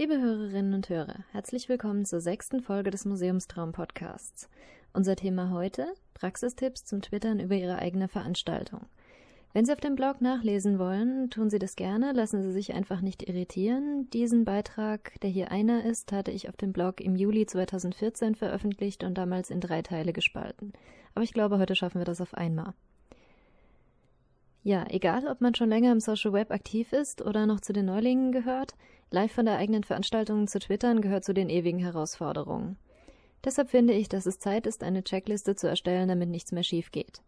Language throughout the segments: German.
Liebe Hörerinnen und Hörer, herzlich willkommen zur sechsten Folge des Museumstraum Podcasts. Unser Thema heute: Praxistipps zum Twittern über Ihre eigene Veranstaltung. Wenn Sie auf dem Blog nachlesen wollen, tun Sie das gerne, lassen Sie sich einfach nicht irritieren. Diesen Beitrag, der hier einer ist, hatte ich auf dem Blog im Juli 2014 veröffentlicht und damals in drei Teile gespalten. Aber ich glaube, heute schaffen wir das auf einmal. Ja, egal, ob man schon länger im Social Web aktiv ist oder noch zu den Neulingen gehört, Live von der eigenen Veranstaltung zu twittern gehört zu den ewigen Herausforderungen. Deshalb finde ich, dass es Zeit ist, eine Checkliste zu erstellen, damit nichts mehr schief geht.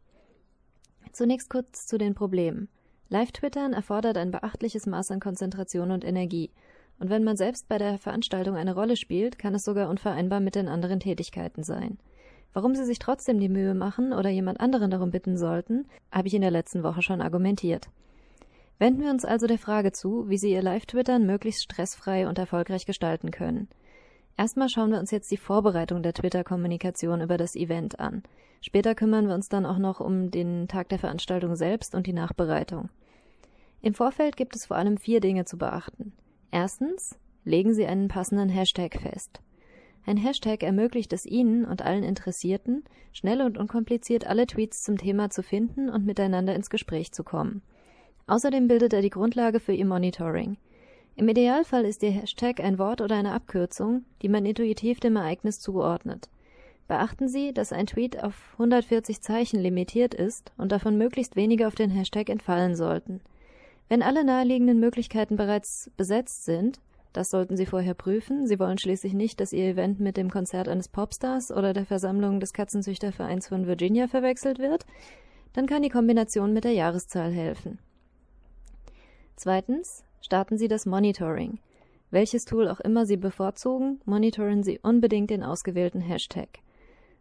Zunächst kurz zu den Problemen. Live-Twittern erfordert ein beachtliches Maß an Konzentration und Energie. Und wenn man selbst bei der Veranstaltung eine Rolle spielt, kann es sogar unvereinbar mit den anderen Tätigkeiten sein. Warum Sie sich trotzdem die Mühe machen oder jemand anderen darum bitten sollten, habe ich in der letzten Woche schon argumentiert. Wenden wir uns also der Frage zu, wie Sie Ihr Live-Twittern möglichst stressfrei und erfolgreich gestalten können. Erstmal schauen wir uns jetzt die Vorbereitung der Twitter-Kommunikation über das Event an. Später kümmern wir uns dann auch noch um den Tag der Veranstaltung selbst und die Nachbereitung. Im Vorfeld gibt es vor allem vier Dinge zu beachten. Erstens, legen Sie einen passenden Hashtag fest. Ein Hashtag ermöglicht es Ihnen und allen Interessierten, schnell und unkompliziert alle Tweets zum Thema zu finden und miteinander ins Gespräch zu kommen. Außerdem bildet er die Grundlage für Ihr Monitoring. Im Idealfall ist Ihr Hashtag ein Wort oder eine Abkürzung, die man intuitiv dem Ereignis zugeordnet. Beachten Sie, dass ein Tweet auf 140 Zeichen limitiert ist und davon möglichst wenige auf den Hashtag entfallen sollten. Wenn alle naheliegenden Möglichkeiten bereits besetzt sind, das sollten Sie vorher prüfen, Sie wollen schließlich nicht, dass Ihr Event mit dem Konzert eines Popstars oder der Versammlung des Katzenzüchtervereins von Virginia verwechselt wird, dann kann die Kombination mit der Jahreszahl helfen. Zweitens starten Sie das Monitoring. Welches Tool auch immer Sie bevorzugen, monitoren Sie unbedingt den ausgewählten Hashtag.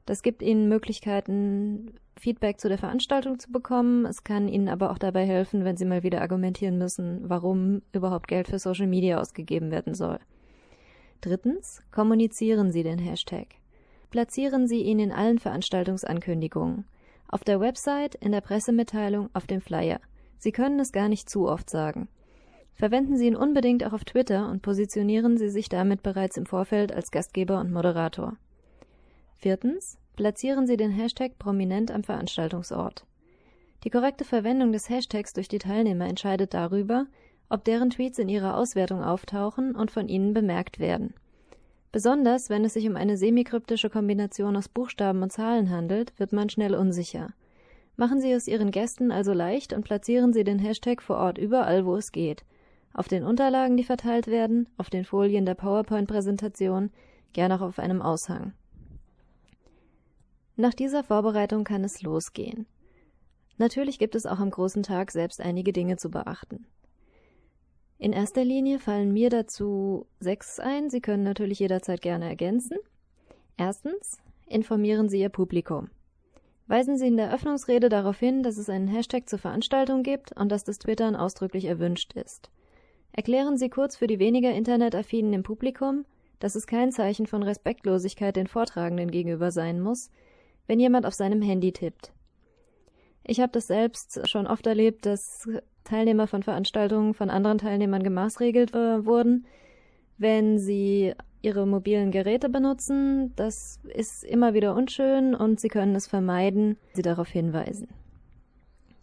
Das gibt Ihnen Möglichkeiten, Feedback zu der Veranstaltung zu bekommen. Es kann Ihnen aber auch dabei helfen, wenn Sie mal wieder argumentieren müssen, warum überhaupt Geld für Social Media ausgegeben werden soll. Drittens, kommunizieren Sie den Hashtag. Platzieren Sie ihn in allen Veranstaltungsankündigungen. Auf der Website, in der Pressemitteilung, auf dem Flyer. Sie können es gar nicht zu oft sagen. Verwenden Sie ihn unbedingt auch auf Twitter und positionieren Sie sich damit bereits im Vorfeld als Gastgeber und Moderator. Viertens. Platzieren Sie den Hashtag prominent am Veranstaltungsort. Die korrekte Verwendung des Hashtags durch die Teilnehmer entscheidet darüber, ob deren Tweets in ihrer Auswertung auftauchen und von ihnen bemerkt werden. Besonders wenn es sich um eine semikryptische Kombination aus Buchstaben und Zahlen handelt, wird man schnell unsicher. Machen Sie es Ihren Gästen also leicht und platzieren Sie den Hashtag vor Ort überall, wo es geht. Auf den Unterlagen, die verteilt werden, auf den Folien der PowerPoint-Präsentation, gern auch auf einem Aushang. Nach dieser Vorbereitung kann es losgehen. Natürlich gibt es auch am großen Tag selbst einige Dinge zu beachten. In erster Linie fallen mir dazu sechs ein. Sie können natürlich jederzeit gerne ergänzen. Erstens, informieren Sie Ihr Publikum. Weisen Sie in der Öffnungsrede darauf hin, dass es einen Hashtag zur Veranstaltung gibt und dass das Twittern ausdrücklich erwünscht ist. Erklären Sie kurz für die weniger Internetaffinen im Publikum, dass es kein Zeichen von Respektlosigkeit den Vortragenden gegenüber sein muss, wenn jemand auf seinem Handy tippt. Ich habe das selbst schon oft erlebt, dass Teilnehmer von Veranstaltungen von anderen Teilnehmern gemaßregelt wurden, wenn sie ihre mobilen Geräte benutzen. Das ist immer wieder unschön und Sie können es vermeiden, Sie darauf hinweisen.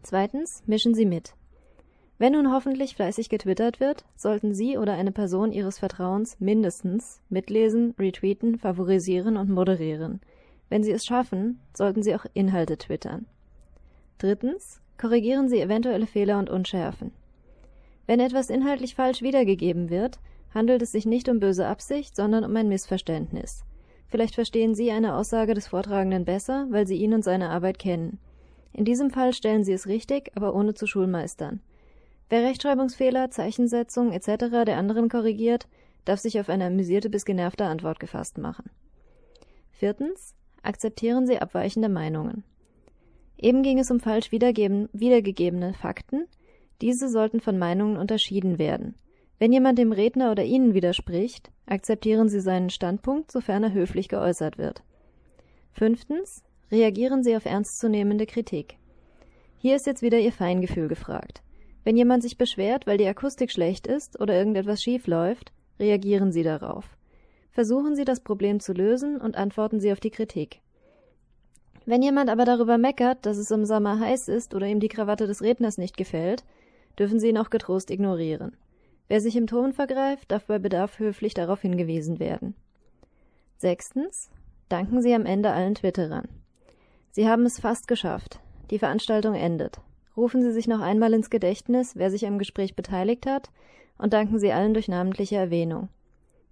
Zweitens, mischen Sie mit. Wenn nun hoffentlich fleißig getwittert wird, sollten Sie oder eine Person Ihres Vertrauens mindestens mitlesen, retweeten, favorisieren und moderieren. Wenn Sie es schaffen, sollten Sie auch Inhalte twittern. Drittens, korrigieren Sie eventuelle Fehler und Unschärfen. Wenn etwas inhaltlich falsch wiedergegeben wird, handelt es sich nicht um böse Absicht, sondern um ein Missverständnis. Vielleicht verstehen Sie eine Aussage des Vortragenden besser, weil Sie ihn und seine Arbeit kennen. In diesem Fall stellen Sie es richtig, aber ohne zu schulmeistern. Wer Rechtschreibungsfehler, Zeichensetzung etc. der anderen korrigiert, darf sich auf eine amüsierte bis genervte Antwort gefasst machen. Viertens. Akzeptieren Sie abweichende Meinungen. Eben ging es um falsch wiedergegebene Fakten. Diese sollten von Meinungen unterschieden werden. Wenn jemand dem Redner oder Ihnen widerspricht, akzeptieren Sie seinen Standpunkt, sofern er höflich geäußert wird. Fünftens. Reagieren Sie auf ernstzunehmende Kritik. Hier ist jetzt wieder Ihr Feingefühl gefragt. Wenn jemand sich beschwert, weil die Akustik schlecht ist oder irgendetwas schief läuft, reagieren Sie darauf. Versuchen Sie das Problem zu lösen und antworten Sie auf die Kritik. Wenn jemand aber darüber meckert, dass es im Sommer heiß ist oder ihm die Krawatte des Redners nicht gefällt, dürfen Sie ihn auch getrost ignorieren. Wer sich im Ton vergreift, darf bei Bedarf höflich darauf hingewiesen werden. Sechstens. Danken Sie am Ende allen Twitterern. Sie haben es fast geschafft. Die Veranstaltung endet. Rufen Sie sich noch einmal ins Gedächtnis, wer sich am Gespräch beteiligt hat, und danken Sie allen durch namentliche Erwähnung.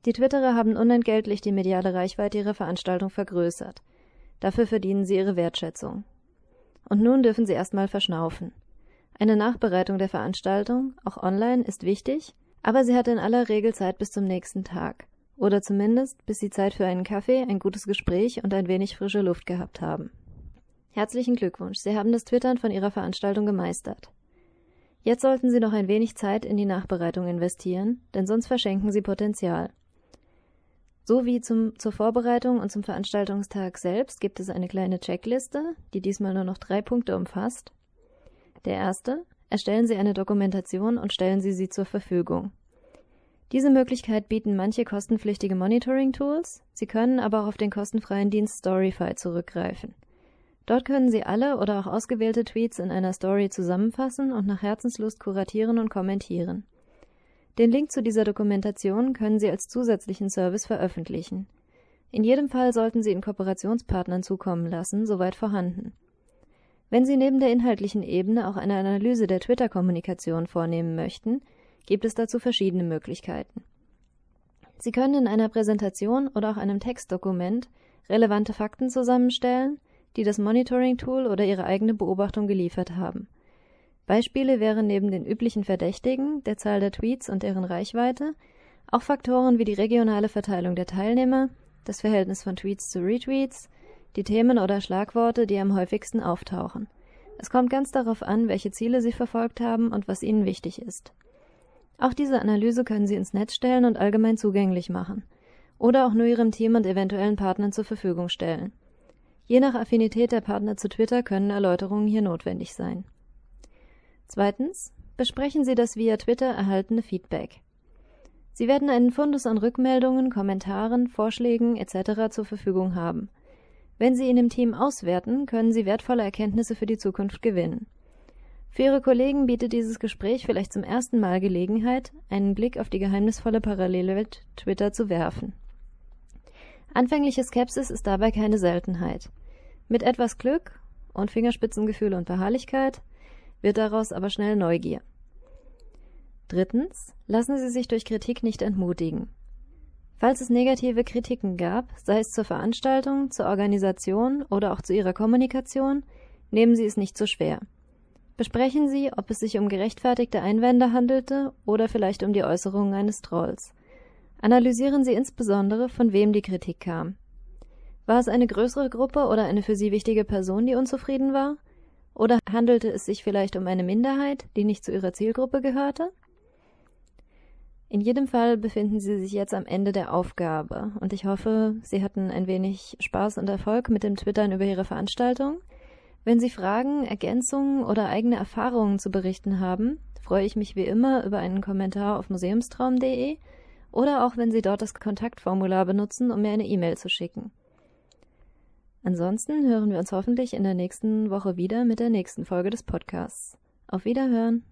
Die Twitterer haben unentgeltlich die mediale Reichweite ihrer Veranstaltung vergrößert. Dafür verdienen sie ihre Wertschätzung. Und nun dürfen sie erstmal verschnaufen. Eine Nachbereitung der Veranstaltung, auch online, ist wichtig, aber sie hat in aller Regel Zeit bis zum nächsten Tag. Oder zumindest, bis sie Zeit für einen Kaffee, ein gutes Gespräch und ein wenig frische Luft gehabt haben. Herzlichen Glückwunsch, Sie haben das Twittern von Ihrer Veranstaltung gemeistert. Jetzt sollten Sie noch ein wenig Zeit in die Nachbereitung investieren, denn sonst verschenken Sie Potenzial. So wie zum, zur Vorbereitung und zum Veranstaltungstag selbst gibt es eine kleine Checkliste, die diesmal nur noch drei Punkte umfasst. Der erste, erstellen Sie eine Dokumentation und stellen Sie sie zur Verfügung. Diese Möglichkeit bieten manche kostenpflichtige Monitoring-Tools, Sie können aber auch auf den kostenfreien Dienst Storyfy zurückgreifen. Dort können Sie alle oder auch ausgewählte Tweets in einer Story zusammenfassen und nach Herzenslust kuratieren und kommentieren. Den Link zu dieser Dokumentation können Sie als zusätzlichen Service veröffentlichen. In jedem Fall sollten Sie ihn Kooperationspartnern zukommen lassen, soweit vorhanden. Wenn Sie neben der inhaltlichen Ebene auch eine Analyse der Twitter-Kommunikation vornehmen möchten, gibt es dazu verschiedene Möglichkeiten. Sie können in einer Präsentation oder auch einem Textdokument relevante Fakten zusammenstellen, die das Monitoring-Tool oder ihre eigene Beobachtung geliefert haben. Beispiele wären neben den üblichen Verdächtigen, der Zahl der Tweets und deren Reichweite, auch Faktoren wie die regionale Verteilung der Teilnehmer, das Verhältnis von Tweets zu Retweets, die Themen oder Schlagworte, die am häufigsten auftauchen. Es kommt ganz darauf an, welche Ziele Sie verfolgt haben und was Ihnen wichtig ist. Auch diese Analyse können Sie ins Netz stellen und allgemein zugänglich machen. Oder auch nur Ihrem Team und eventuellen Partnern zur Verfügung stellen. Je nach Affinität der Partner zu Twitter können Erläuterungen hier notwendig sein. Zweitens. Besprechen Sie das via Twitter erhaltene Feedback. Sie werden einen Fundus an Rückmeldungen, Kommentaren, Vorschlägen etc. zur Verfügung haben. Wenn Sie ihn im Team auswerten, können Sie wertvolle Erkenntnisse für die Zukunft gewinnen. Für Ihre Kollegen bietet dieses Gespräch vielleicht zum ersten Mal Gelegenheit, einen Blick auf die geheimnisvolle Parallelwelt Twitter zu werfen. Anfängliche Skepsis ist dabei keine Seltenheit. Mit etwas Glück und Fingerspitzengefühl und Beharrlichkeit wird daraus aber schnell Neugier. Drittens, lassen Sie sich durch Kritik nicht entmutigen. Falls es negative Kritiken gab, sei es zur Veranstaltung, zur Organisation oder auch zu Ihrer Kommunikation, nehmen Sie es nicht so schwer. Besprechen Sie, ob es sich um gerechtfertigte Einwände handelte oder vielleicht um die Äußerungen eines Trolls. Analysieren Sie insbesondere, von wem die Kritik kam. War es eine größere Gruppe oder eine für Sie wichtige Person, die unzufrieden war? Oder handelte es sich vielleicht um eine Minderheit, die nicht zu Ihrer Zielgruppe gehörte? In jedem Fall befinden Sie sich jetzt am Ende der Aufgabe und ich hoffe, Sie hatten ein wenig Spaß und Erfolg mit dem Twittern über Ihre Veranstaltung. Wenn Sie Fragen, Ergänzungen oder eigene Erfahrungen zu berichten haben, freue ich mich wie immer über einen Kommentar auf museumstraum.de oder auch wenn Sie dort das Kontaktformular benutzen, um mir eine E-Mail zu schicken. Ansonsten hören wir uns hoffentlich in der nächsten Woche wieder mit der nächsten Folge des Podcasts. Auf Wiederhören!